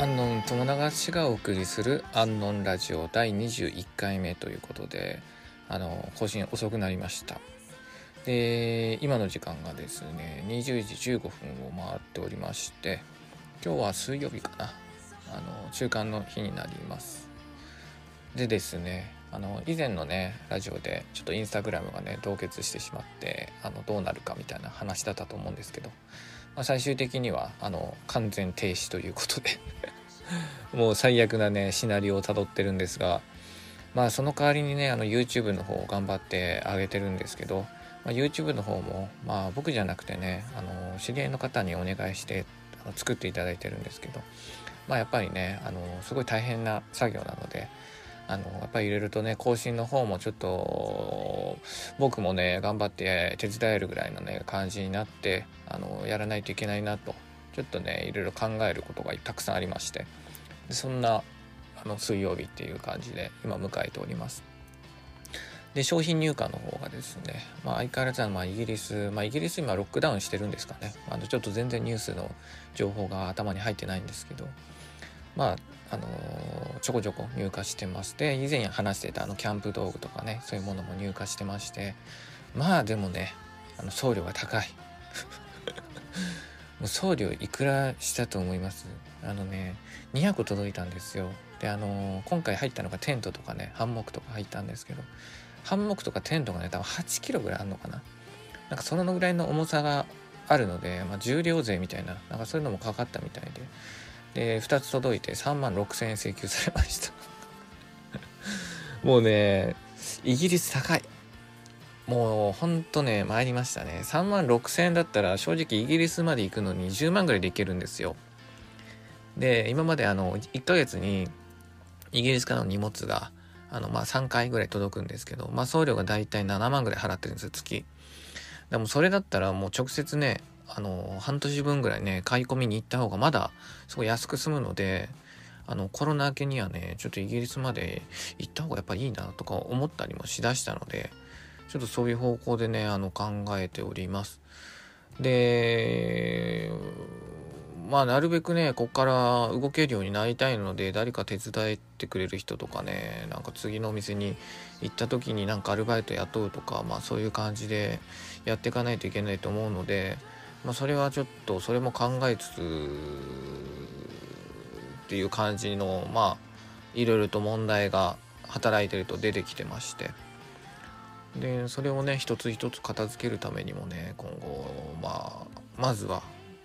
アンノン友永氏がお送りするアンノンラジオ第21回目ということで、あの更新遅くなりました。で、今の時間がですね、20時15分を回っておりまして、今日は水曜日かな、あの中間の日になります。でですね、あの以前のねラジオでちょっとインスタグラムがね凍結してしまってあのどうなるかみたいな話だったと思うんですけどまあ、最終的にはあの完全停止ということで。もう最悪なねシナリオをたどってるんですがまあその代わりにねあの YouTube の方を頑張ってあげてるんですけど、まあ、YouTube の方もまあ僕じゃなくてねあの知り合いの方にお願いしてあの作っていただいてるんですけどまあやっぱりねあのすごい大変な作業なのであのやっぱり入れるとね更新の方もちょっと僕もね頑張って手伝えるぐらいのね感じになってあのやらないといけないなとちょっとねいろいろ考えることがたくさんありましてそんなあの水曜日っていう感じで今迎えております。で商品入荷の方がですね、まあ、相変わらずはまイギリス、まあ、イギリス今ロックダウンしてるんですかねあのちょっと全然ニュースの情報が頭に入ってないんですけどまああのー、ちょこちょこ入荷してますで以前話してたあのキャンプ道具とかねそういうものも入荷してましてまあでもねあの送料が高い。もう送料いくらしたと思います？あのね200個届いたんですよ。であのー、今回入ったのがテントとかねハンモックとか入ったんですけどハンモックとかテントがね多分8キロぐらいあるのかな。なんかそのぐらいの重さがあるので、まあ、重量税みたいななんかそういうのもかかったみたいで。で2つ届いて3万6,000円請求されました。もうねイギリス高い。もうほんとね参りましたね。3万6,000円だったら正直イギリスまで行くのに10万ぐらいで行けるんですよ。で今まであの1ヶ月にイギリスからの荷物があのまあ3回ぐらい届くんですけどまあ送料がだいたい7万ぐらい払ってるんですよ月。でもそれだったらもう直接ねあの半年分ぐらいね買い込みに行った方がまだすごい安く済むのであのコロナ明けにはねちょっとイギリスまで行った方がやっぱいいなとか思ったりもしだしたのでちょっとそういう方向でねあの考えております。でまあなるべくねこっから動けるようになりたいので誰か手伝ってくれる人とかねなんか次のお店に行った時になんかアルバイト雇うとかまあそういう感じでやっていかないといけないと思うのでまあ、それはちょっとそれも考えつつっていう感じのまあいろいろと問題が働いてると出てきてまして。でそれをね一つ一つ片付けるためにもね今後まあまずは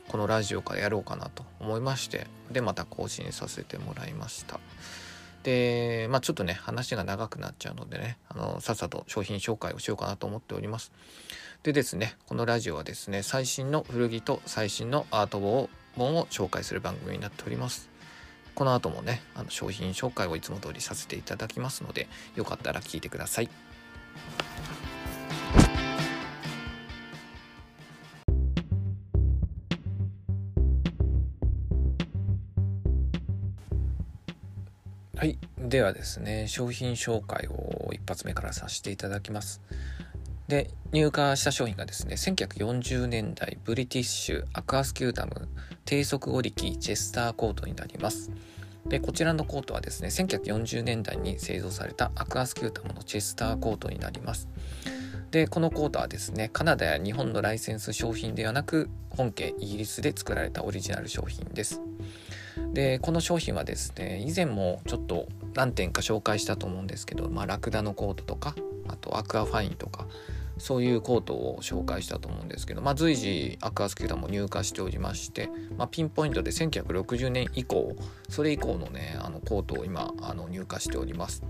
このラジオからやろうかなと思いましてでまた更新させてもらいました。でまあちょっとね話が長くなっちゃうのでねあのさっさと商品紹介をしようかなと思っておりますでですね、このラジオはですね、最新の古着と最新のアート本を紹介する番組になっております。この後もね、あの商品紹介をいつも通りさせていただきますので、よかったら聞いてください。ではですね、商品紹介を一発目からさせていただきます。で入荷した商品がですね1940年代ブリティッシュアクアスキュータム低速織機チェスターコートになります。でこちらのコートはですね1940年代に製造されたアクアスキュータムのチェスターコートになります。でこのコートはですねカナダや日本のライセンス商品ではなく本家イギリスで作られたオリジナル商品です。でこの商品はですね以前もちょっと何点か紹介したと思うんですけど、まあ、ラクダのコートとかあとアクアファインとかそういうコートを紹介したと思うんですけど、まあ、随時アクアスキュータムも入荷しておりまして、まあ、ピンポイントで1960年以降それ以降のねあのコートを今あの入荷しております。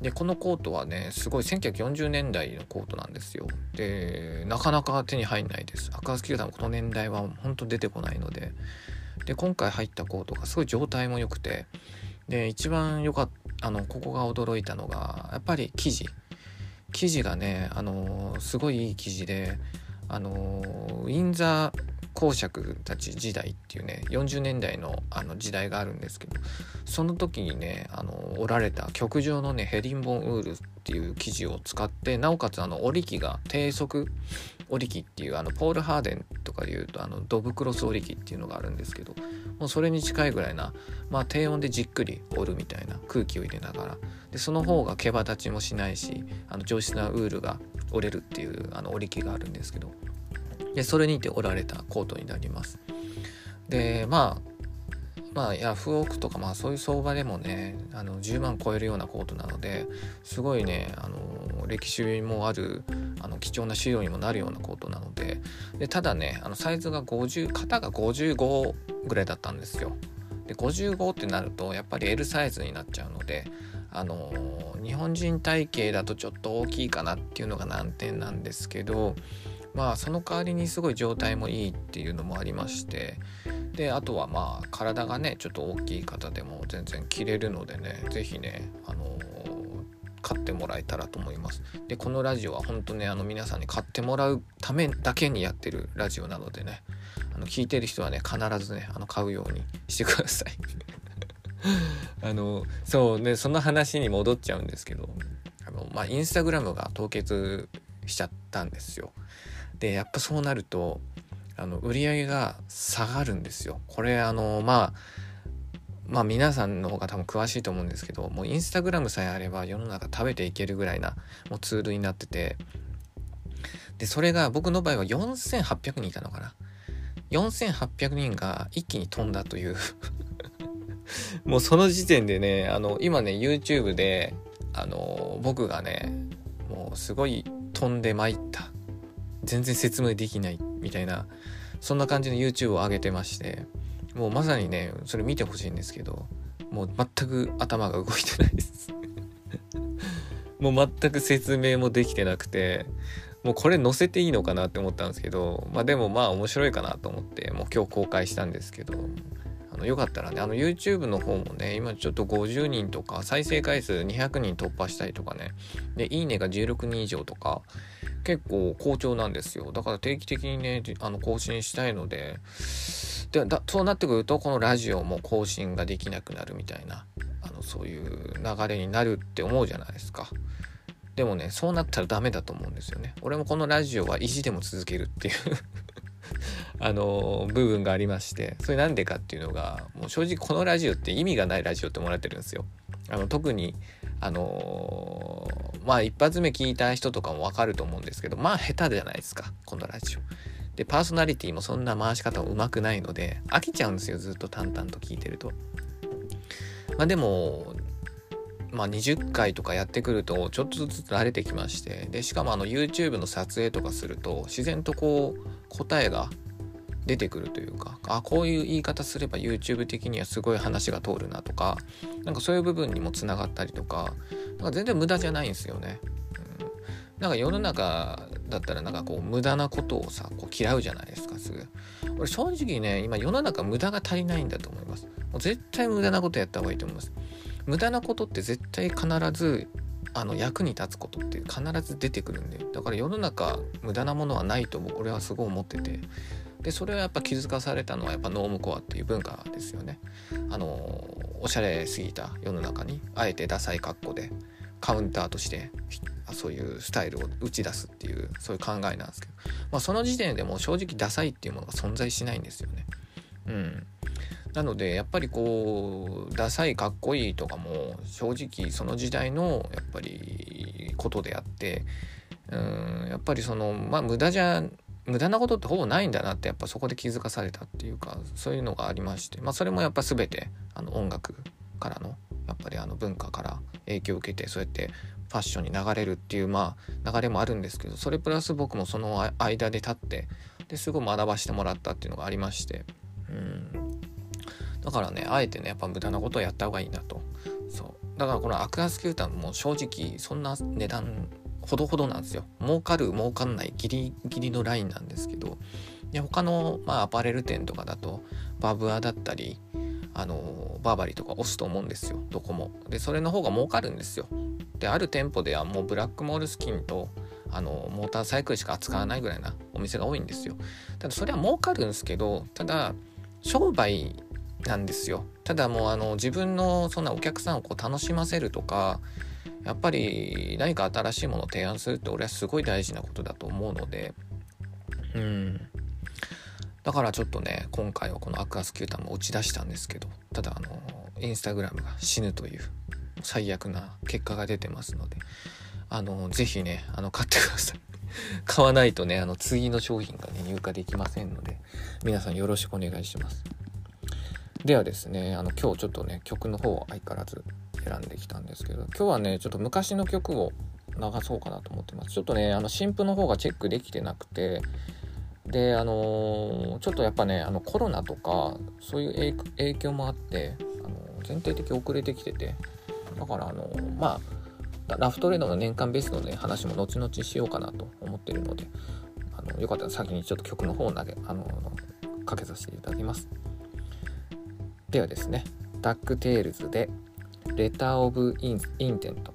でこのコートはねすごい1940年代のコートなんですよ。でなかなか手に入んないです。アクアスキュータもこの年代は本当出てこないので。で今回入ったコートがすごい状態も良くてで一番良かったあのここが驚いたのがやっぱり生地生地がね、あの、すごいいい生地で、あの、ウィンザー公爵たち時代っていうね40年代のあの時代があるんですけどその時にねあの織られた極上のねヘリンボンウールっていう生地を使ってなおかつあの織り機が低速織機っていうあのポール・ハーデンとかでいうとあのドブクロス織機っていうのがあるんですけどもうそれに近いぐらいな、まあ、低温でじっくり織るみたいな空気を入れながらでその方が毛羽立ちもしないしあの上質なウールが折れるっていうあの織機があるんですけどでそれにて織られたコートになります。でまあまあヤフオクとかまあそういう相場でもねあの10万超えるようなコートなのですごいねあの歴史もあるあの貴重な資料にもなるようなコートなのででただねあのサイズが50型が55ぐらいだったんですよ。で55ってなるとやっぱり L サイズになっちゃうのであの日本人体型だとちょっと大きいかなっていうのが難点なんですけどまあその代わりにすごい状態もいいっていうのもありましてであとはまあ体がねちょっと大きい方でも全然着れるのでね是非ねあの買ってもらえたらと思います。でこのラジオは本当ねあの皆さんに買ってもらうためだけにやってるラジオなのでねあの聞いてる人はね必ずねあの買うようにしてください。あのそうねその話に戻っちゃうんですけどあのまあインスタグラムが凍結しちゃったんですよ。でやっぱそうなるとあの売り上げが下がるんですよ。これあのまあまあ皆さんの方が多分詳しいと思うんですけどもうインスタグラムさえあれば世の中食べていけるぐらいなもうツールになってて。でそれが僕の場合は4800人いたのかな。4800人が一気に飛んだという。もうその時点でねあの今ね YouTube であの僕がねもうすごい飛んでまいった全然説明できないみたいなそんな感じの YouTube を上げてましてもうまさにねそれ見てほしいんですけどもう全く頭が動いてないです。もう全く説明もできてなくてもうこれ載せていいのかなって思ったんですけどまあでもまあ面白いかなと思ってもう今日公開したんですけどのよかったらねあの YouTube の方もね今ちょっと50人とか再生回数200人突破したりとかね。でいいねが16人以上とか結構好調なんですよ。だから定期的にねあの更新したいので。でだそうなってくるとこのラジオも更新ができなくなるみたいなあのそういう流れになるって思うじゃないですか。でもねそうなったらダメだと思うんですよね。俺もこのラジオは意地でも続けるっていう。あの部分がありましてそれなんでかっていうのがもう正直このラジオって意味がないラジオってもらってるんですよあの特にあのー、まあ一発目聞いた人とかもわかると思うんですけどまあ下手じゃないですかこのラジオ。でパーソナリティもそんな回し方もうまくないので飽きちゃうんですよずっと淡々と聞いてると。まあでもまあ、20回とかやってくるとちょっとずつ慣れてきましてでしかもあの YouTube の撮影とかすると自然とこう答えが出てくるというかあこういう言い方すれば YouTube 的にはすごい話が通るなとかなんかそういう部分にもつながったりとかなんか全然無駄じゃないんですよね。うん、なんか世の中だったらなんかこう無駄なことをさこう嫌うじゃないですかすぐ。俺正直ね今世の中無駄が足りないんだと思います。もう絶対無駄なことやった方がいいと思います。無駄なことって絶対必ずあの役に立つことって必ず出てくるんでだから世の中無駄なものはないと俺はすごい思ってて。でそれはやっぱ気づかされたのはやっぱノームコアっていう文化ですよね。あのおしゃれすぎた世の中にあえてダサい格好でカウンターとしてそういうスタイルを打ち出すっていうそういう考えなんですけど、まあ、その時点でもう正直ダサいっていうものが存在しないんですよね。うん。なのでやっぱりこうダサいかっこいいとかも正直その時代のやっぱりことであってうんやっぱりそのまあ無駄じゃ無駄なことってほぼないんだなってやっぱそこで気づかされたっていうかそういうのがありましてまあそれもやっぱ全てあの音楽からのやっぱりあの文化から影響を受けてそうやってファッションに流れるっていうまあ流れもあるんですけどそれプラス僕もその間で立ってですごい学ばしてもらったっていうのがありましてだからねあえてねやっぱ無駄なことをやった方がいいなと。そう。だからこのアクアスキューターも正直そんな値段ほどほどなんですよ。儲かる儲かんないギリギリのラインなんですけど。で他の、まあ、アパレル店とかだとバブアだったりあのバーバリーとか押すと思うんですよ。どこもでそれの方が儲かるんですよ。である店舗ではもうブラックモールスキンとあのモーターサイクルしか扱わないぐらいなお店が多いんですよ。ただそれは儲かるんですけどただ商売なんですよ。ただもうあの自分のそんなお客さんをこう楽しませるとかやっぱり何か新しいものを提案するって俺はすごい大事なことだと思うのでうん。だからちょっとね今回はこのアクアスキューターも打ち出したんですけどただあのインスタグラムが死ぬという最悪な結果が出てますのであの是非ねあの買ってください。買わないとねあの次の商品がね入荷できませんので皆さんよろしくお願いします。ではですねあの今日ちょっとね曲の方を相変わらず選んできたんですけど今日はねちょっと昔の曲を流そうかなと思ってます。ちょっとねあの新譜の方がチェックできてなくてであのー、ちょっとやっぱねあのコロナとかそういう影響もあって、あの全体的遅れてきててだからあのー、まあラフトレードの年間ベストの、ね、話も後々しようかなと思ってるのであのよかったら先にちょっと曲の方を投げ、あのー、かけさせていただきます。ではですねダックテールズで Letter of Intent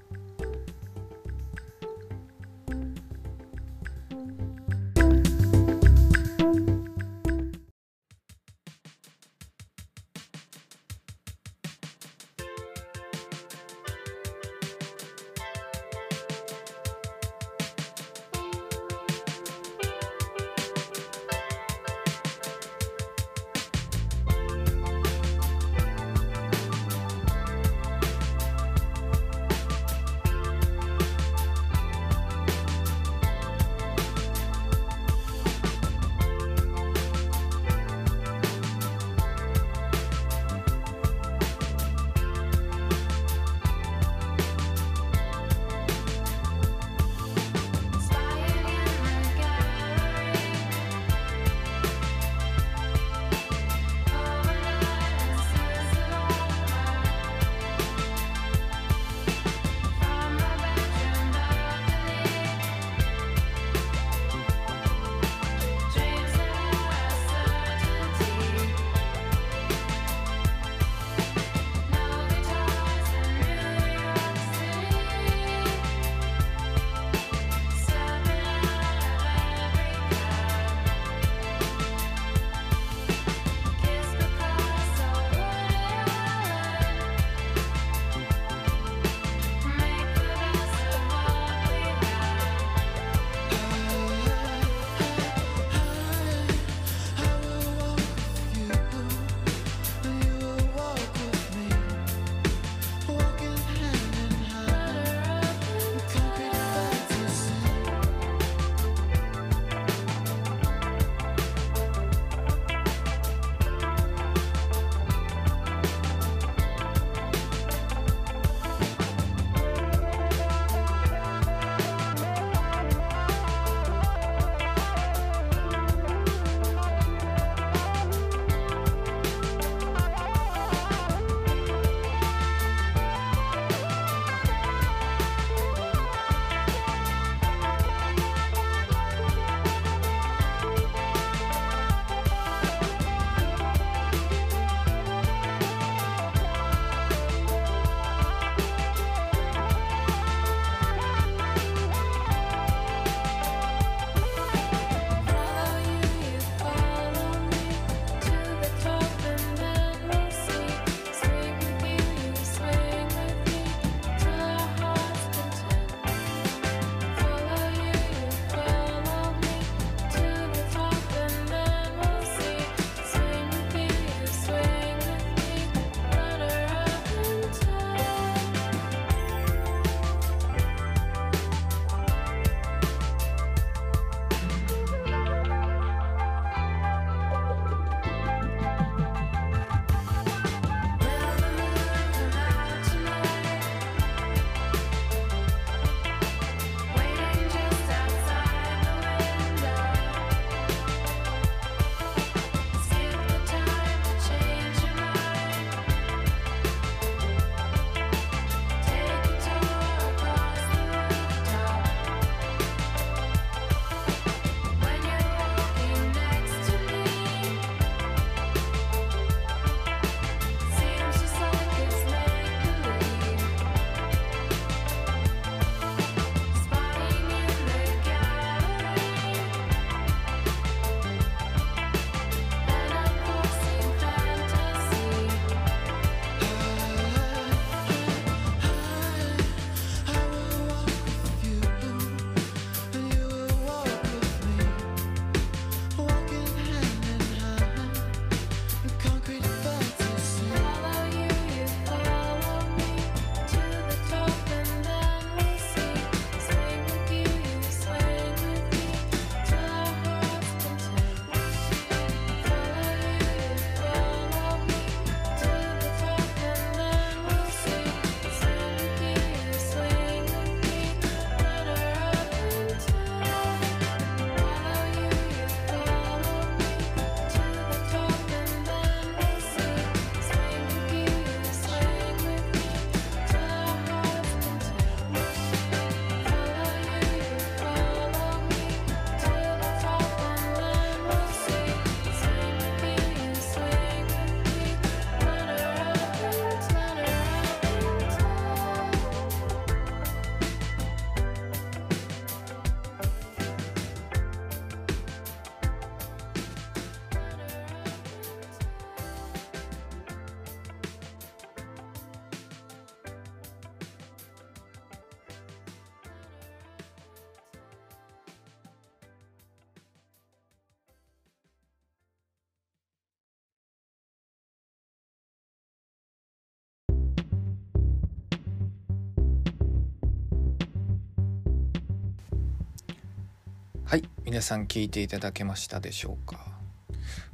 はい皆さん聞いていただけましたでしょうか？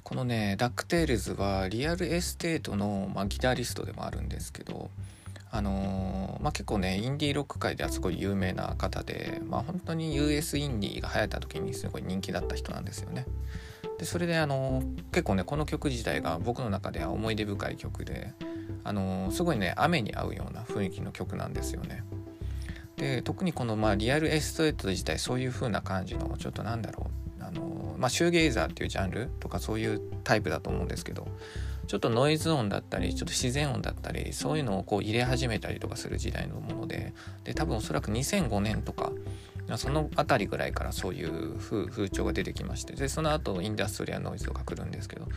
このねダックテールズはリアルエステートの、まあ、ギタリストでもあるんですけどあのー、まあ、結構ねインディーロック界ではすごい有名な方で、まあ、本当に US インディーが流行った時にすごい人気だった人なんですよね。でそれであの結構ねこの曲自体が僕の中では思い出深い曲であのすごいね雨に合うような雰囲気の曲なんですよね。で特にこの、まあ、リアルエストレート自体そういう風な感じのちょっとなんだろう。あの、まあ、シューゲイザーっていうジャンルとかそういうタイプだと思うんですけどちょっとノイズ音だったりちょっと自然音だったりそういうのをこう入れ始めたりとかする時代のものでで多分おそらく2005年とかその辺りぐらいからそういう風潮が出てきましてでその後インダストリアノイズとか来るんですけど、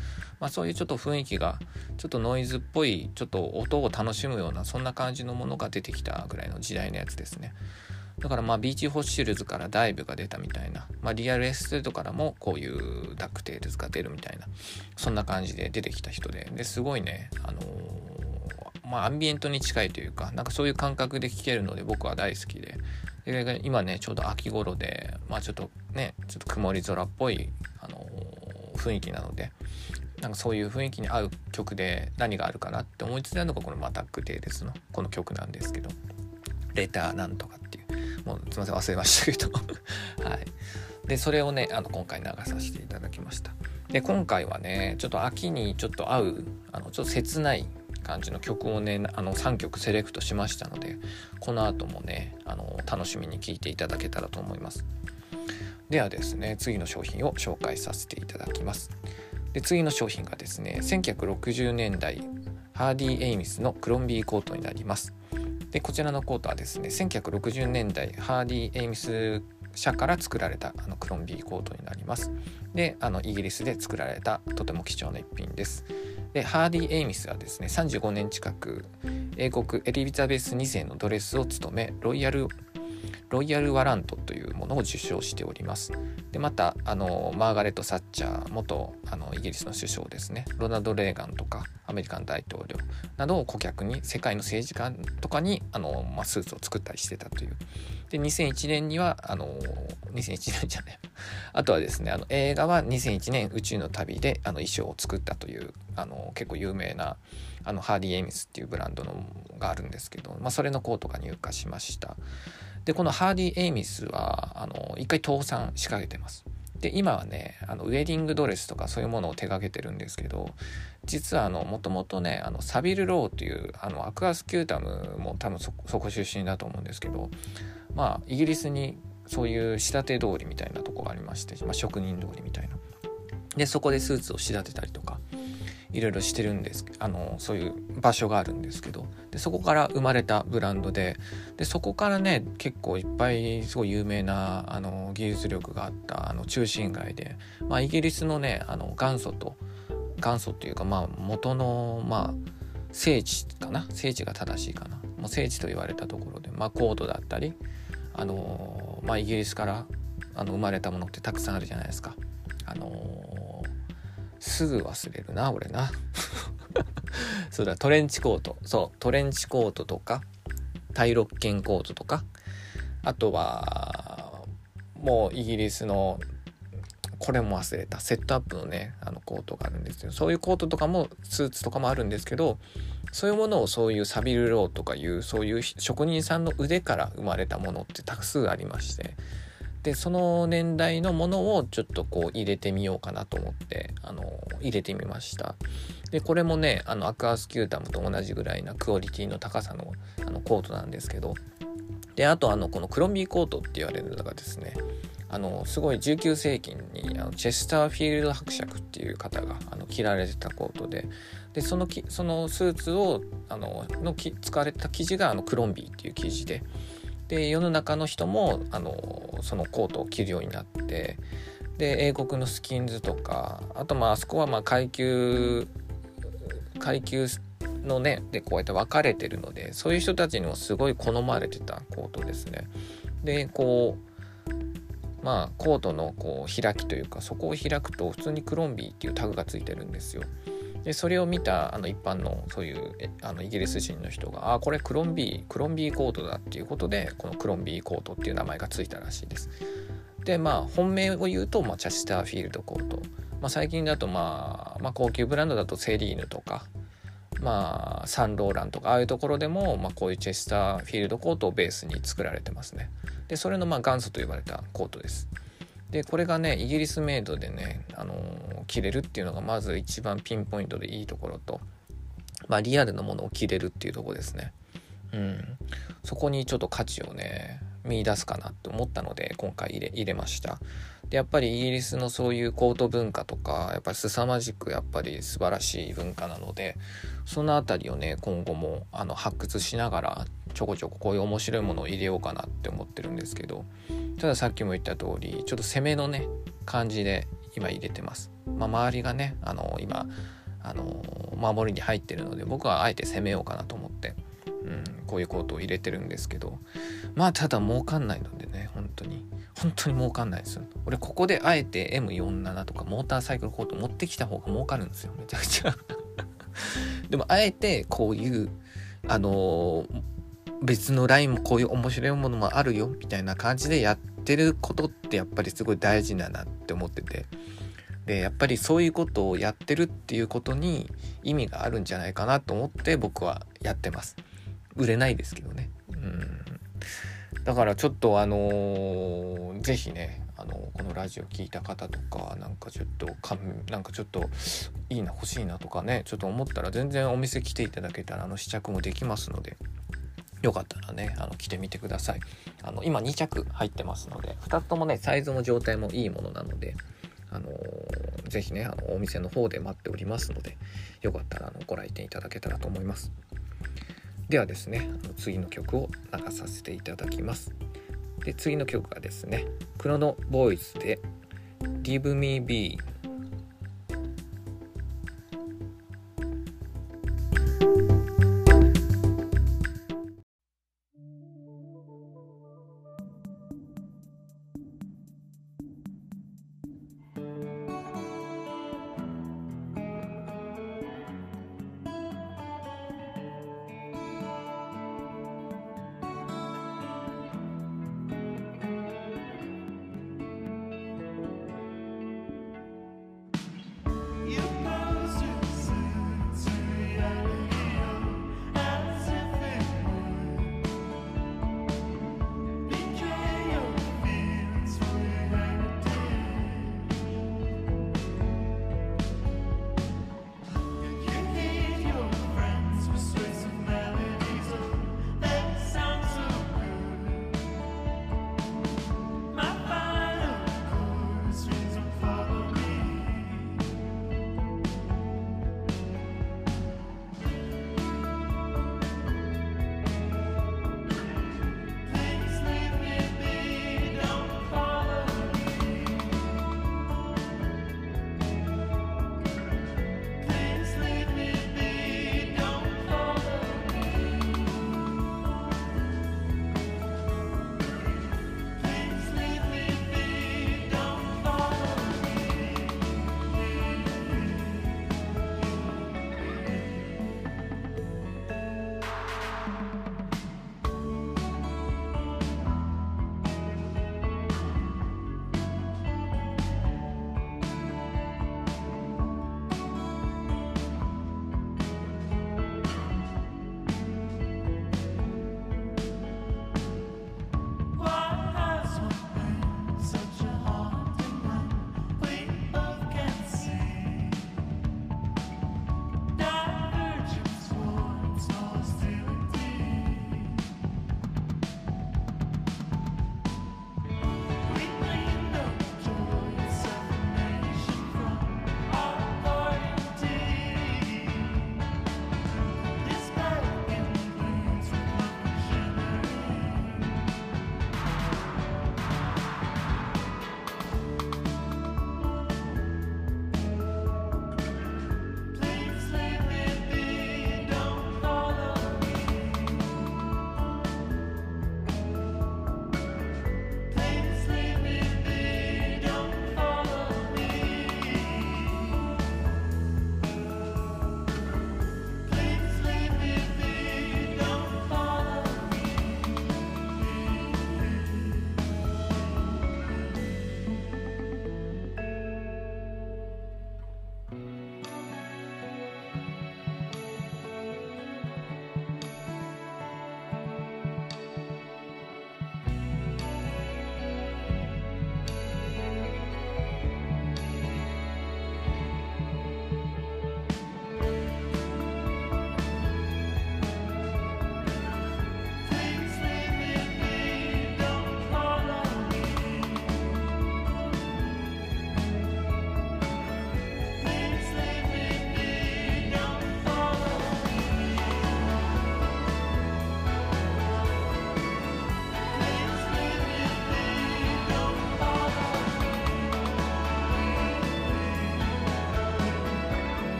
まあ、そういうちょっと雰囲気がちょっとノイズっぽいちょっと音を楽しむようなそんな感じのものが出てきたぐらいの時代のやつですね。だからまあビーチフォッシルズからダイブが出たみたいな、まあ、リアルエステートからもこういうダックテールズが出るみたいなそんな感じで出てきた人でですごいねあのー、まあアンビエントに近いというかなんかそういう感覚で聴けるので僕は大好きでで今ねちょうど秋頃でまあちょっとねちょっと曇り空っぽい、あのー、雰囲気なのでなんかそういう雰囲気に合う曲で何があるかなって思いついたのがこの「ダックテールズ」のこの曲なんですけど「レターなんとか」っていう。もうすいません忘れましたけど。はい。でそれをねあの今回流させていただきました。で今回はねちょっと秋にちょっと合うあのちょっと切ない感じの曲をねあの3曲セレクトしましたのでこの後もねあの楽しみに聴いていただけたらと思います。ではですね次の商品を紹介させていただきます。で次の商品がですね1960年代ハーディ・エイミスのクロンビーコートになります。でこちらのコートはですね1960年代ハーディ・エイミス社から作られたあのクロンビーコートになります。であのイギリスで作られたとても貴重な一品です。でハーディ・エイミスはですね35年近く英国エリザベス2世のドレスを務め Royal Royal Warrant というものを受賞しております。でまたあのマーガレット・サッチャー元あのイギリスの首相ですねロナルド・レーガンとかアメリカン大統領などを顧客に世界の政治家とかにあの、ま、スーツを作ったりしてたという。で2001年にはあの2001年じゃないあとはですねあの映画は2001年宇宙の旅であの衣装を作ったというあの結構有名なあのハーディ・エミスっていうブランドのがあるんですけど、まあ、それのコートが入荷しました。でこのハーディ・エイミスはあの一回倒産しかけてます。で今はねあのウェディングドレスとかそういうものを手がけてるんですけど実はもともとねあのサビル・ローというあのアクアスキュータムも多分そこ出身だと思うんですけどまあイギリスにそういう仕立て通りみたいなとこがありまして、まあ、職人通りみたいな。でそこでスーツを仕立てたりとかいろいろしてるんですあのそういう場所があるんですけどでそこから生まれたブランドででそこからね結構いっぱいすごい有名なあの技術力があったあの中心街で、まあ、イギリスのねあの元祖と元祖っていうかまあ元のまあ聖地かな？聖地が正しいかな？もう聖地と言われたところで、まあ、コードだったりあの、まあ、イギリスからあの生まれたものってたくさんあるじゃないですか。あのすぐ忘れるな俺な。そうだトレンチコート。そうトレンチコートとかタイロッケンコートとか。あとはもうイギリスのこれも忘れた。セットアップのねあのコートがあるんですよそういうコートとかもスーツとかもあるんですけどそういうものをそういうサビルローとかいうそういう職人さんの腕から生まれたものってたくさんありましてでその年代のものをちょっとこう入れてみようかなと思ってあの入れてみました。でこれもねあのアクアスキュータムと同じぐらいなクオリティの高さのあのコートなんですけど。であとあのこのクロミーコートって言われるのがですねあのすごい19世紀にあのチェスターフィールド伯爵っていう方があの着られてたコートで。でそのきそのスーツをあののき使われた生地があのクロンビーっていう生地で。で世の中の人もあのそのコートを着るようになってで英国のスキンズとかあとまああそこはまあ階級階級のねでこうやって分かれてるのでそういう人たちにもすごい好まれてたコートですね。でこうまあコートのこう開きというかそこを開くと普通にクロンビーっていうタグがついてるんですよ。でそれを見たあの一般のそういうあのイギリス人の人がああこれクロンビークロンビーコートだっていうことでこのクロンビーコートっていう名前がついたらしいです。でまあ本命を言うと、まあ、チャスターフィールドコート、まあ、最近だと、まあ、まあ高級ブランドだとセリーヌとかまあサンローランとかああいうところでも、まあ、こういうチェスターフィールドコートをベースに作られてますね。でそれのまあ元祖と呼ばれたコートです。でこれがねイギリスメイドでね、あのー、着れるっていうのがまず一番ピンポイントでいいところとまあリアルなものを着れるっていうとこですね。うん。そこにちょっと価値をね見出すかなって思ったので今回入れ入れました。でやっぱりイギリスのそういうコート文化とかやっぱり凄まじくやっぱり素晴らしい文化なのでその辺りをね今後もあの発掘しながらちょこちょここういう面白いものを入れようかなって思ってるんですけどたださっきも言った通りちょっと攻めのね感じで今入れてます。まあ、周りがねあの今あの守りに入ってるので僕はあえて攻めようかなと思って、うん、こういうコートを入れてるんですけどまあただ儲かんないのでね本当に。本当に儲かんないですよ。俺ここであえて M47 とかモーターサイクルコート持ってきた方が儲かるんですよ。めちゃくちゃ。でもあえてこういうあの別のラインもこういう面白いものもあるよみたいな感じでやってることってやっぱりすごい大事だなって思ってて。でやっぱりそういうことをやってるっていうことに意味があるんじゃないかなと思って僕はやってます。売れないですけどね。うん。だからちょっとあのー、ぜひねあのこのラジオ聞いた方とかなんかちょっとかなんかちょっといいな欲しいなとかねちょっと思ったら全然お店来ていただけたらあの試着もできますので。よかったらねあの着てみてください。あの今2着入ってますので2つともねサイズの状態もいいものなのであのー、ぜひねあのお店の方で待っておりますのでよかったらあのご来店いただけたらと思います。ではですねあの次の曲を流させていただきます。で次の曲がですねクロノボーイズで Give Me Be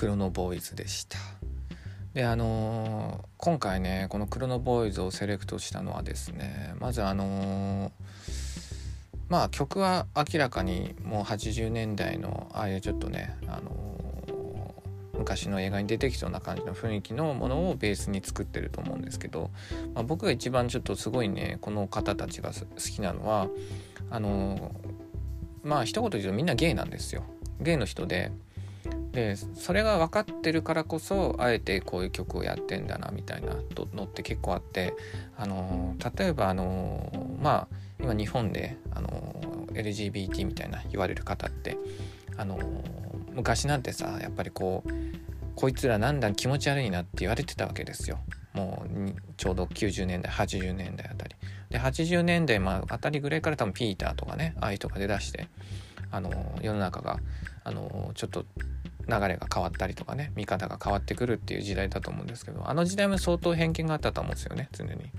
クロノボーイズでしたであのー、今回ねこのクロノボーイズをセレクトしたのはですねまずあのー、まあ曲は明らかにもう80年代のああいうちょっとね、あのー、昔の映画に出てきそうな感じの雰囲気のものをベースに作ってると思うんですけど、まあ、僕が一番ちょっとすごいねこの方たちが好きなのはあのまあ一言で言うとみんなゲイなんですよ。ゲイの人ででそれが分かってるからこそあえてこういう曲をやってんだなみたいなのって結構あってあの例えばあのまあ今日本であの LGBT みたいな言われる方ってあの昔なんてさやっぱりこうこいつらなんだ気持ち悪いなって言われてたわけですよ。もうちょうど90年代80年代あたり。で80年代まああたりぐらいから多分ピーターとかねああいうとか出だしてあの世の中があのちょっと流れが変わったりとかね見方が変わってくるっていう時代だと思うんですけどあの時代も相当偏見があったと思うんですよね常に。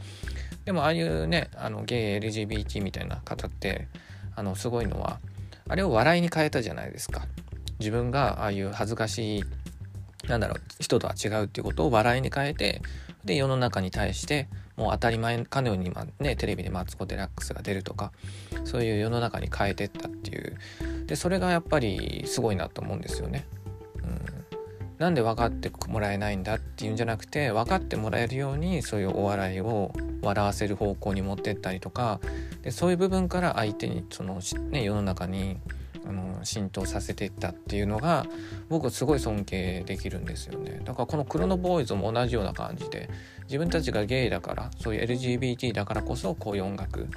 でもああいうねあのゲイ LGBT みたいな方ってあのすごいのはあれを笑いに変えたじゃないですか。自分がああいう恥ずかしいなんだろう人とは違うっていうことを笑いに変えてで世の中に対してもう当たり前かのように今、ね、テレビでマツコ・デラックスが出るとかそういう世の中に変えてったっていうでそれがやっぱりすごいなと思うんですよね。なんで分かってもらえないんだっていうんじゃなくて分かってもらえるようにそういうお笑いを笑わせる方向に持ってったりとかでそういう部分から相手にその、ね、世の中にあの浸透させていったっていうのが僕はすごい尊敬できるんですよね。だからこのクロノボーイズも同じような感じで自分たちがゲイだからそういう LGBT だからこそこういう音楽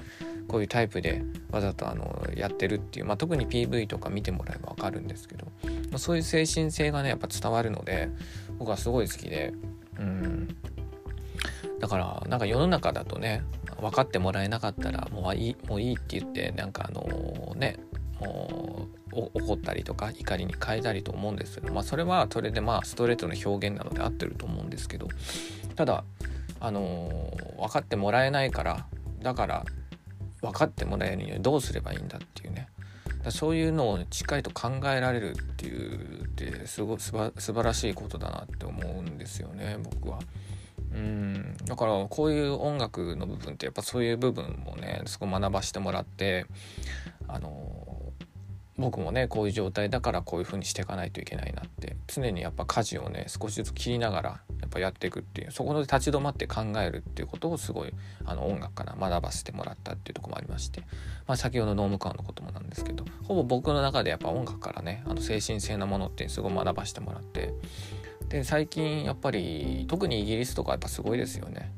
こういうタイプでわざとあのやってるっていう、まあ、特に PV とか見てもらえば分かるんですけど、まあ、そういう精神性がねやっぱ伝わるので僕はすごい好きでうん。だからなんか世の中だとね分かってもらえなかったらもういいもういいって言ってなんかあのねもう怒ったりとか怒りに変えたりと思うんですけどまあそれはそれでまあストレートの表現なので合ってると思うんですけどただあの分かってもらえないからだから分かってもらえるにはどうすればいいんだっていうねだそういうのをしっかりと考えられるっていうってすごい素晴らしいことだなって思うんですよね僕は。うんだからこういう音楽の部分ってやっぱそういう部分もねすごい学ばしてもらってあの僕もねこういう状態だからこういう風にしていかないといけないなって常にやっぱ舵をね少しずつ切りながらやっぱやっていくっていうそこで立ち止まって考えるっていうことをすごいあの音楽から学ばせてもらったっていうとこもありまして、まあ、先ほどノームカーのこともなんですけどほぼ僕の中でやっぱ音楽からねあの精神性なものってすごい学ばせてもらってで最近やっぱり特にイギリスとかやっぱすごいですよね。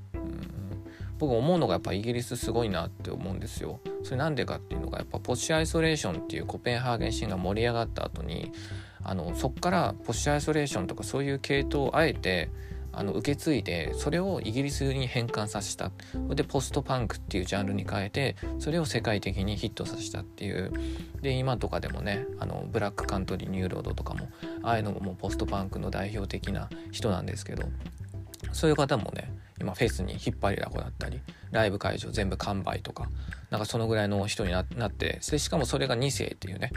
僕思うのがやっぱイギリスすごいなって思うんですよ。それなんでかっていうのがやっぱポッシュアイソレーションっていうコペンハーゲンシーンが盛り上がった後にあのそっからポッシュアイソレーションとかそういう系統をあえてあの受け継いでそれをイギリスに変換させたでポストパンクっていうジャンルに変えてそれを世界的にヒットさせたっていうで今とかでもねあのブラックカントリーニューロードとかもああいうのもポストパンクの代表的な人なんですけどそういう方もね今フェスに引っ張りだこだったりライブ会場全部完売とかなんかそのぐらいの人になってでしかもそれが2世っていうね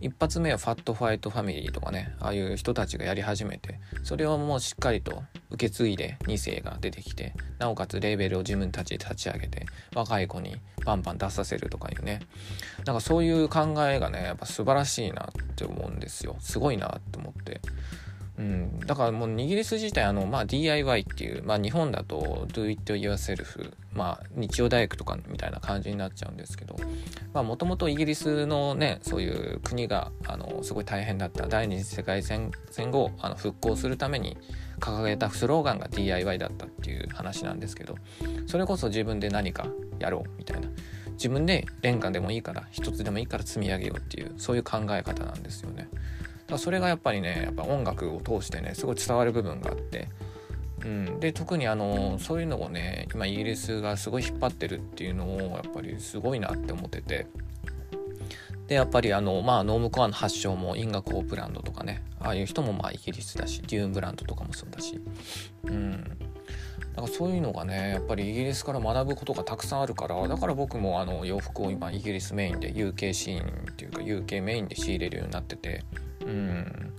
一発目はファットホワイトファミリーとかねああいう人たちがやり始めてそれをもうしっかりと受け継いで2世が出てきてなおかつレーベルを自分たちで立ち上げて若い子にバンバン出させるとかいうね。なんかそういう考えがねやっぱ素晴らしいなって思うんですよ。すごいなって思って。うん、だからもうイギリス自体あの、まあ、DIY っていう、まあ、日本だと Do it yourself、まあ、日曜大工とかみたいな感じになっちゃうんですけどもともとイギリスのねそういう国があのすごい大変だった第二次世界戦戦後あの復興するために掲げたスローガンが DIY だったっていう話なんですけどそれこそ自分で何かやろうみたいな自分でレンガでもいいから一つでもいいから積み上げようっていうそういう考え方なんですよね。だそれがやっぱりねやっぱ音楽を通してねすごい伝わる部分があって、うん、で特にあのそういうのをね今イギリスがすごい引っ張ってるっていうのをやっぱりすごいなって思ってて。でやっぱりあのまあノームコアの発祥もインガ・コープランドとかねああいう人もまあイギリスだしデューンブランドとかもそうだしうんだからそういうのがねやっぱりイギリスから学ぶことがたくさんあるからだから僕もあの洋服を今イギリスメインで UK シーンっていうか UK メインで仕入れるようになっててうん。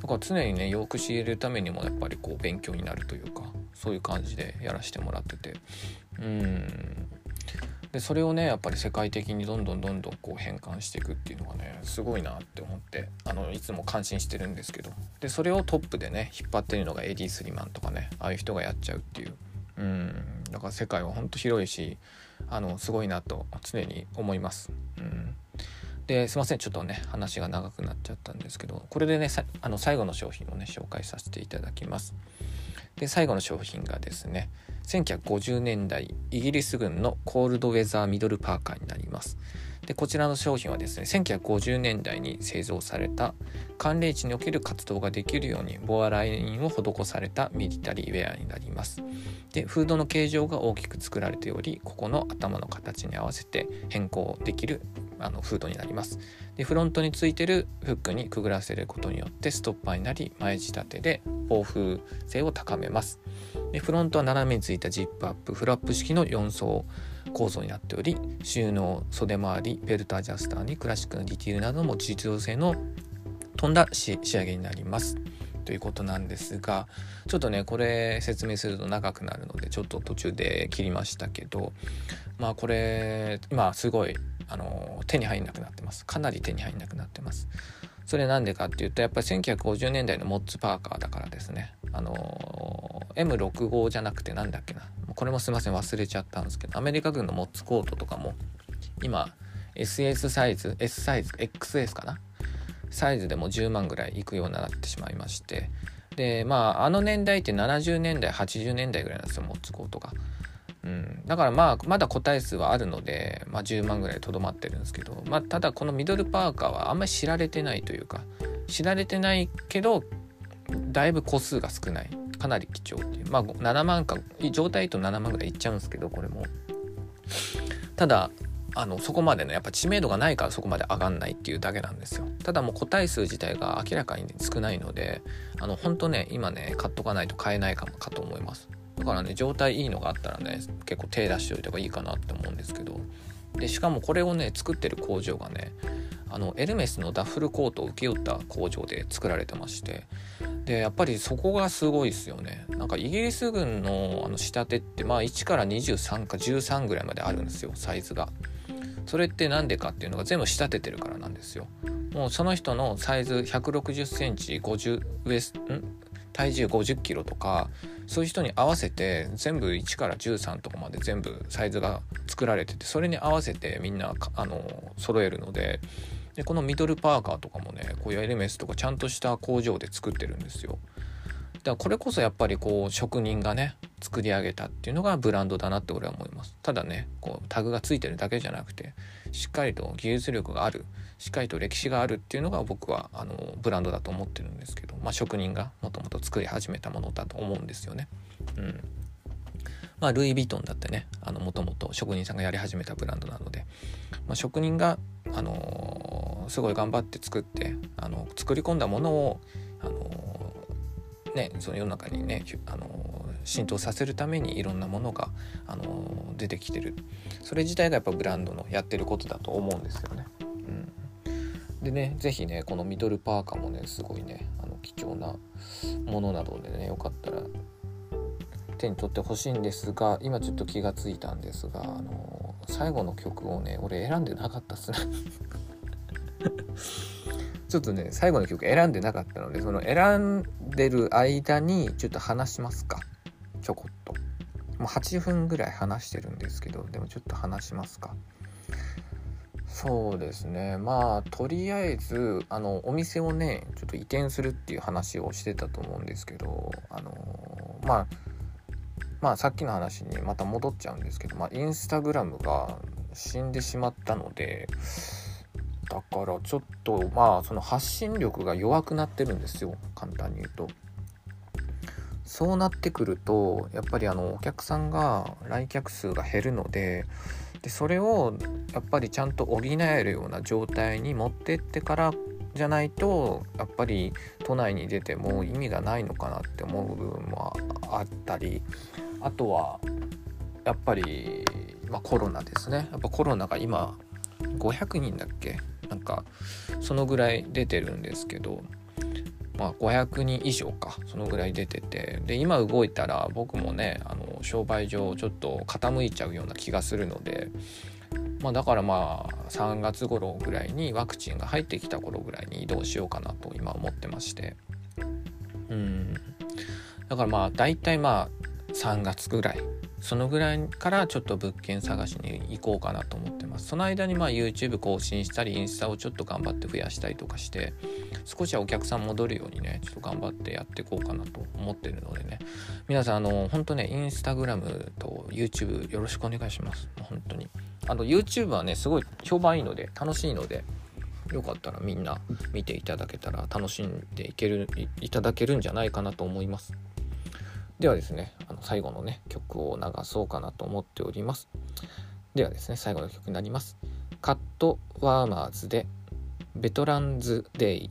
だから常にねよく知れるためにもやっぱりこう勉強になるというかそういう感じでやらせてもらってて。うん。でそれをねやっぱり世界的にどんどんどんどんこう変換していくっていうのがねすごいなって思ってあのいつも感心してるんですけど。でそれをトップでね引っ張ってるのがエディ・スリマンとかねああいう人がやっちゃうっていう。うん。だから世界はほんと広いしあのすごいなと常に思います。うん。ですいません。ちょっとね話が長くなっちゃったんですけどこれでねあの最後の商品をね紹介させていただきます。で最後の商品がですね1950年代イギリス軍のコールドウェザーミドルパーカーになります。でこちらの商品はですね1950年代に製造された寒冷地における活動ができるようにボアラインを施されたミリタリーウェアになります。でフードの形状が大きく作られておりここの頭の形に合わせて変更できるあのフードになります。でフロントについてるフックにくぐらせることによってストッパーになり前仕立てで防風性を高めます。でフロントは斜めについたジップアップフラップ式の4層構造になっており収納袖回りベルトアジャスターにクラシックなディティールなども実用性の飛んだ仕上げになります。ということなんですがちょっとねこれ説明すると長くなるのでちょっと途中で切りましたけどまあこれ今すごいあの手に入んなくなってます。かなり手に入んなくなってます。それなんでかっていうとやっぱり1950年代のモッツパーカーだからですね。あの M65 じゃなくてなんだっけな。これもすいません忘れちゃったんですけどアメリカ軍のモッツコートとかも今 SS サイズ S サイズ XS かな？サイズでも10万ぐらいいくようになってしまいまして。でまああの年代って70年代80年代ぐらいなんですよモッツコートが。うん、だからまあまだ個体数はあるので、まあ、10万ぐらいとどまってるんですけど、まあ、ただこのミドルパーカーはあんまり知られてないというか知られてないけどだいぶ個数が少ない。かなり貴重っていう。まあ7万か状態と7万ぐらいいっちゃうんですけどこれも。ただあのそこまでのやっぱ知名度がないからそこまで上がんないっていうだけなんですよ。ただもう個体数自体が明らかに少ないのであの本当ね今ね買っとかないと買えないかもかと思います。だからね状態いいのがあったらね結構手出しておいた方がいいかなって思うんですけど。でしかもこれをね作ってる工場がねあのエルメスのダッフルコートを請け負った工場で作られてまして。でやっぱりそこがすごいですよね。なんかイギリス軍のあの仕立てってまあ1から23か13ぐらいまであるんですよサイズが。それって何でかっていうのが全部仕立ててるからなんですよ。もうその人のサイズ1 6 0センチ50ウエスん？体重5 0キロとかそういう人に合わせて全部1から13とかまで全部サイズが作られててそれに合わせてみんなあの揃えるのででこのミドルパーカーとかもねこういうエルメスとかちゃんとした工場で作ってるんですよ。だからこれこそやっぱりこう職人がね作り上げたっていうのがブランドだなって俺は思います。ただねこうタグがついてるだけじゃなくてしっかりと技術力があるしっかりと歴史があるっていうのが僕はあのブランドだと思ってるんですけど、まあ、職人がもともと作り始めたものだと思うんですよね。うんまあ、ルイ・ヴィトンだってねもともと職人さんがやり始めたブランドなので、まあ、職人が、あのー、すごい頑張って作ってあの作り込んだものを、あのー、ね、その世の中にね、あの、浸透させるためにいろんなものが、あの出てきてるそれ自体がやっぱブランドのやってることだと思うんですよね。うん、でね是非ねこのミドルパーカーもねすごいねあの貴重なものなのでねよかったら手に取ってほしいんですが今ちょっと気がついたんですが、あの最後の曲をね俺選んでなかったっすね。ちょっとね最後の曲選んでなかったのでその選んでる間にちょっと話しますか。ちょこっと。もう8分ぐらい話してるんですけどでもちょっと話しますかそうですねまあとりあえずあのお店をねちょっと移転するっていう話をしてたと思うんですけどあのまあまあさっきの話にまた戻っちゃうんですけど、まあ、インスタグラムが死んでしまったのでだからちょっとまあその発信力が弱くなってるんですよ簡単に言うと。そうなってくるとやっぱりあのお客さんが来客数が減るのででそれをやっぱりちゃんと補えるような状態に持ってってからじゃないとやっぱり都内に出ても意味がないのかなって思う部分もあったりあとはやっぱり、まあ、コロナですね。やっぱコロナが今500人だっけ？なんかそのぐらい出てるんですけどまあ、500人以上かそのぐらい出てて。で今動いたら僕もねあの商売上ちょっと傾いちゃうような気がするので、まあ、だからまあ3月頃ぐらいにワクチンが入ってきた頃ぐらいに移動しようかなと今思ってまして。うん。だからまあ大体まあ3月ぐらいそのぐらいからちょっと物件探しに行こうかなと思ってます。その間にまあ YouTube 更新したりインスタをちょっと頑張って増やしたりとかして少しはお客さん戻るようにねちょっと頑張ってやっていこうかなと思ってるのでね。皆さんあの本当ねインスタグラムと YouTube よろしくお願いします。本当に。あの YouTube はねすごい評判いいので楽しいのでよかったらみんな見ていただけたら楽しんでいけるいただけるんじゃないかなと思います。ではですねあの最後のね曲を流そうかなと思っております。ではですね最後の曲になります。カットワーマーズでベトランズデイ。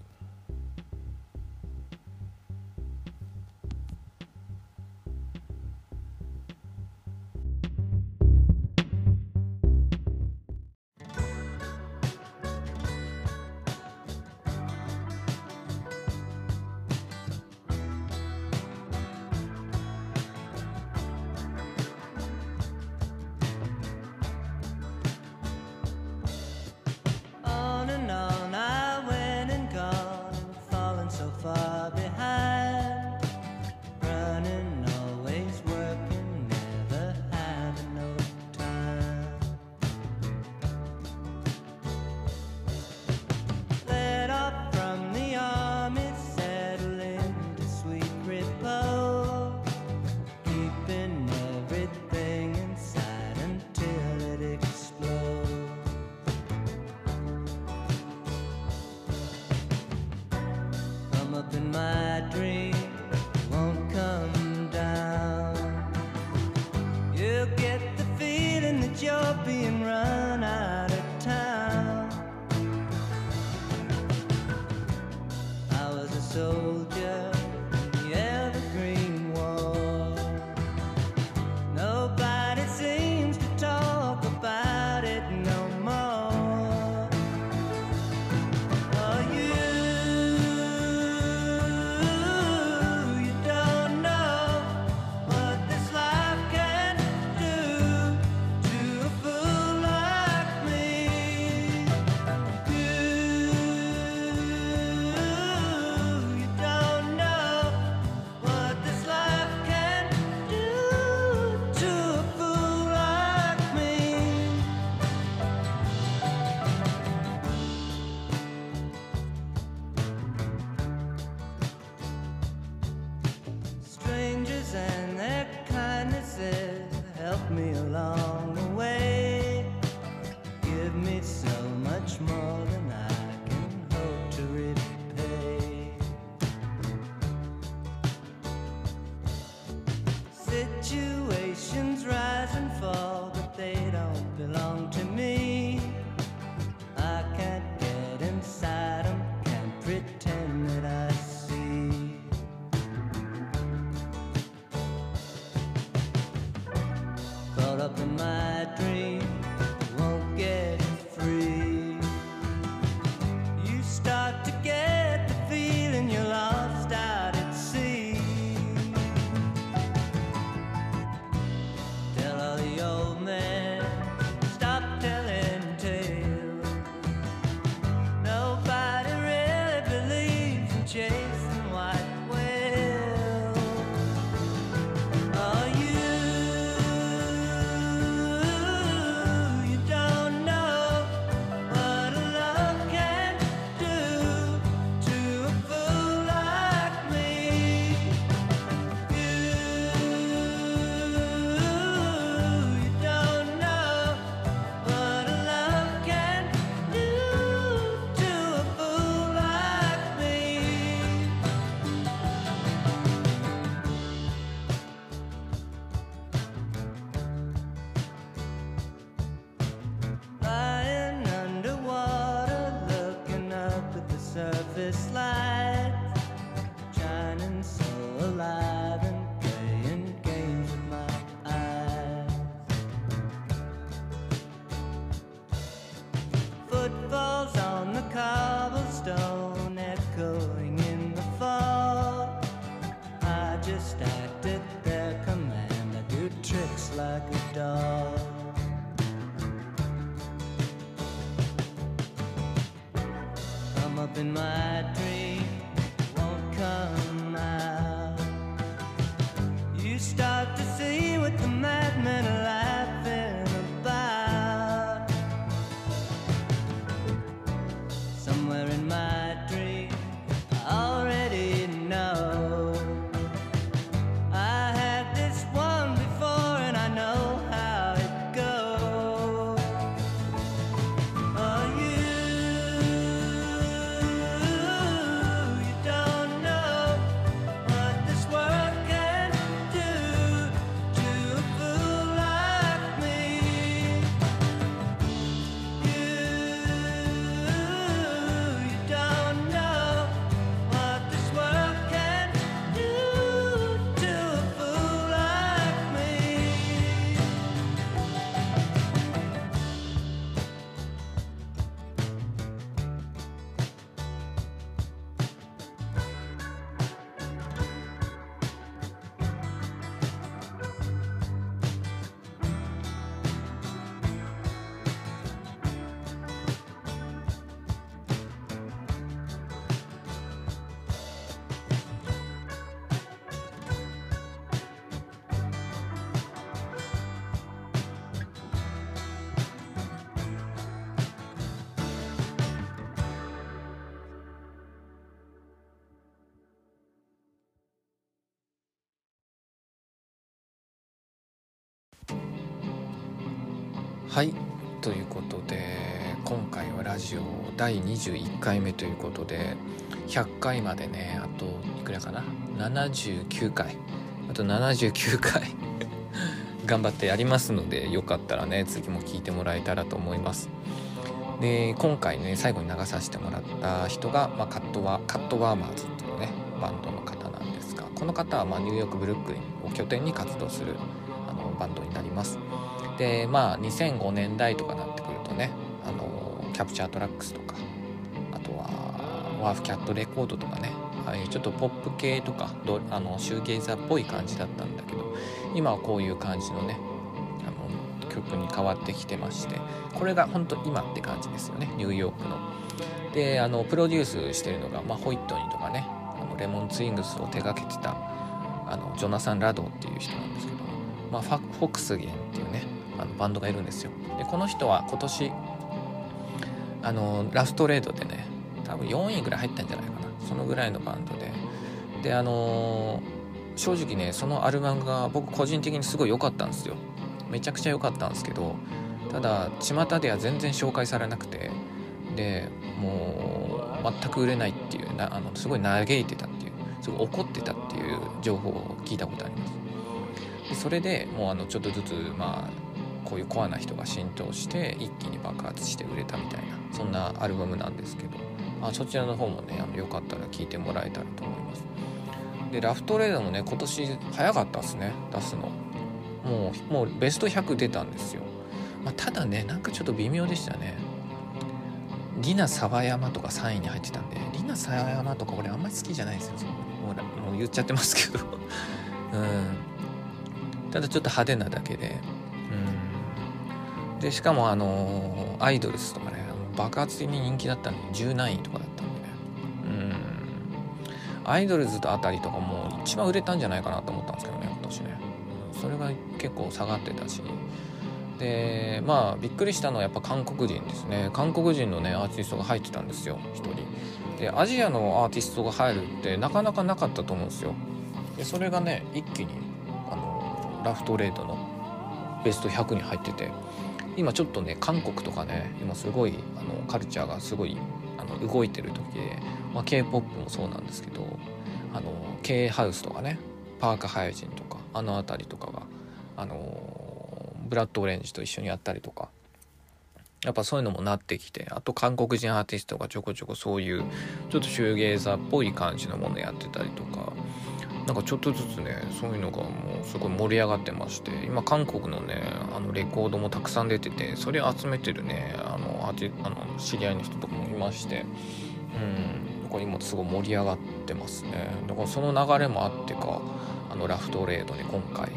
はい。ということで今回はラジオ第21回目ということで100回までねあといくらかな？79回。あと79回。頑張ってやりますのでよかったらね次も聞いてもらえたらと思います。で今回ね最後に流させてもらった人が、まあ、カットワカットワーマーズっていうねバンドの方なんですがこの方はまニューヨークブルックリンを拠点に活動するあのバンドになります。でまあ2005年代とかなってくるとねあのキャプチャートラックスとかあとはワーフキャットレコードとかねああいうちょっとポップ系とかどあのシューゲイザーっぽい感じだったんだけど今はこういう感じのねあの曲に変わってきてましてこれが本当今って感じですよねニューヨークの。であのプロデュースしてるのが、まあ、ホイットニーとかねあのレモンツイングスを手がけてたあのジョナサン・ラドっていう人なんですけど、まあ、フォックスゲンっていうねあのバンドがいるんですよ。でこの人は今年あのラストレードでね多分4位ぐらい入ったんじゃないかな。そのぐらいのバンドで。であの正直ねそのアルバムが僕個人的にすごい良かったんですよ。めちゃくちゃ良かったんですけどただ巷では全然紹介されなくてでもう全く売れないっていうなあのすごい嘆いてたっていうすごい怒ってたっていう情報を聞いたことあります。でそれでもうあのちょっとずつまあこういうコアな人が浸透して一気に爆発して売れたみたいなそんなアルバムなんですけど、あ、そちらの方もねあのよかったら聴いてもらえたらと思います。でラフトレードもね今年早かったですね出すの。もうもうベスト100出たんですよ、まあ、ただねなんかちょっと微妙でしたね。リナ沢山とか3位に入ってたんでリナ沢山とか俺あんまり好きじゃないですよ。もうもう言っちゃってますけど。うん。ただちょっと派手なだけで。でしかもあのアイドルスとかね爆発的に人気だったんで17位とかだったんで。ねうん。アイドルズとあたりとかも一番売れたんじゃないかなと思ったんですけどね今年ね。それが結構下がってたし。でまあびっくりしたのはやっぱ韓国人ですね。韓国人のねアーティストが入ってたんですよ1人。でアジアのアーティストが入るってなかなかなかったと思うんですよ。でそれがね一気にあのラフトレードのベスト100に入ってて。今ちょっとね韓国とかね今すごいあのカルチャーがすごいあの動いてる時で、まあ、k p o p もそうなんですけどあの K ハウスとかねパークハイジンとかあの辺りとかがあのブラッドオレンジと一緒にやったりとかやっぱそういうのもなってきてあと韓国人アーティストがちょこちょこそういうちょっとシューゲーザーっぽい感じのものやってたりとかなんかちょっとずつねそういうのがもうすごい盛り上がってまして今韓国のねあのレコードもたくさん出ててそれを集めてるねあのあの知り合いの人とかもいましてうんここ今すごい盛り上がってますね。だからその流れもあってかあのラフトレードに今回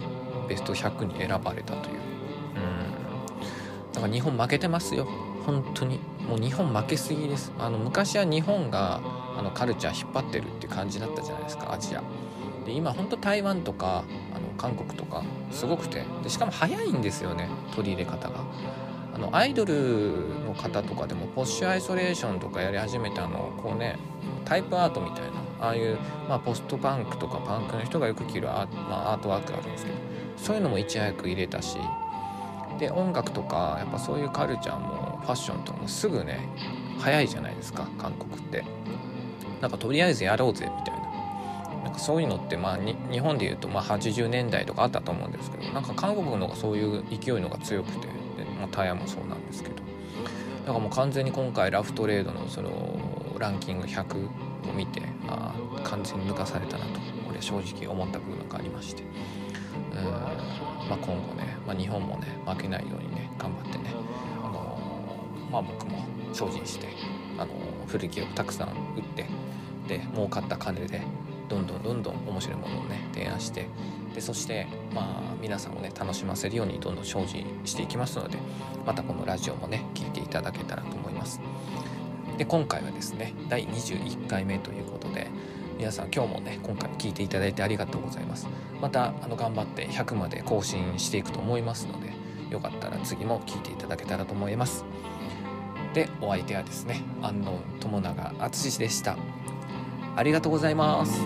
ベスト100に選ばれたという。うん。だから日本負けてますよ。本当に。もう日本負けすぎです。あの昔は日本があのカルチャー引っ張ってるって感じだったじゃないですかアジア。で今ほんと台湾とかあの韓国とかすごくて。でしかも早いんですよね取り入れ方が。あのアイドルの方とかでもポッシュアイソレーションとかやり始めたのをこうねタイプアートみたいなああいう、まあ、ポストパンクとかパンクの人がよく着るア,、まあ、アートワークがあるんですけどそういうのもいち早く入れたしで音楽とかやっぱそういうカルチャーもファッションとかもすぐね早いじゃないですか韓国って。なんかとりあえずやろうぜみたいな。なんかそういうのってまあ日本でいうとまあ80年代とかあったと思うんですけどなんか韓国の方がそういう勢いのが強くてで、まあ、タイヤもそうなんですけど。だからもう完全に今回ラフトレードのそのランキング100を見てあ完全に抜かされたなと俺正直思った部分がありまして。うん、まあ、今後ね、まあ、日本もね負けないようにね頑張ってね、あのー、まあ、僕も精進して、あのー、古着をたくさん売ってで儲かった金でどんどんどんどん面白いものをね提案してでそしてまあ皆さんをね楽しませるようにどんどん精進していきますのでまたこのラジオもね聞いていただけたらと思います。で今回はですね第21回目ということで皆さん今日もね今回聞いていただいてありがとうございます。またあの頑張って100まで更新していくと思いますのでよかったら次も聞いていただけたらと思います。でお相手はですね安納友永淳でした。ありがとうございます。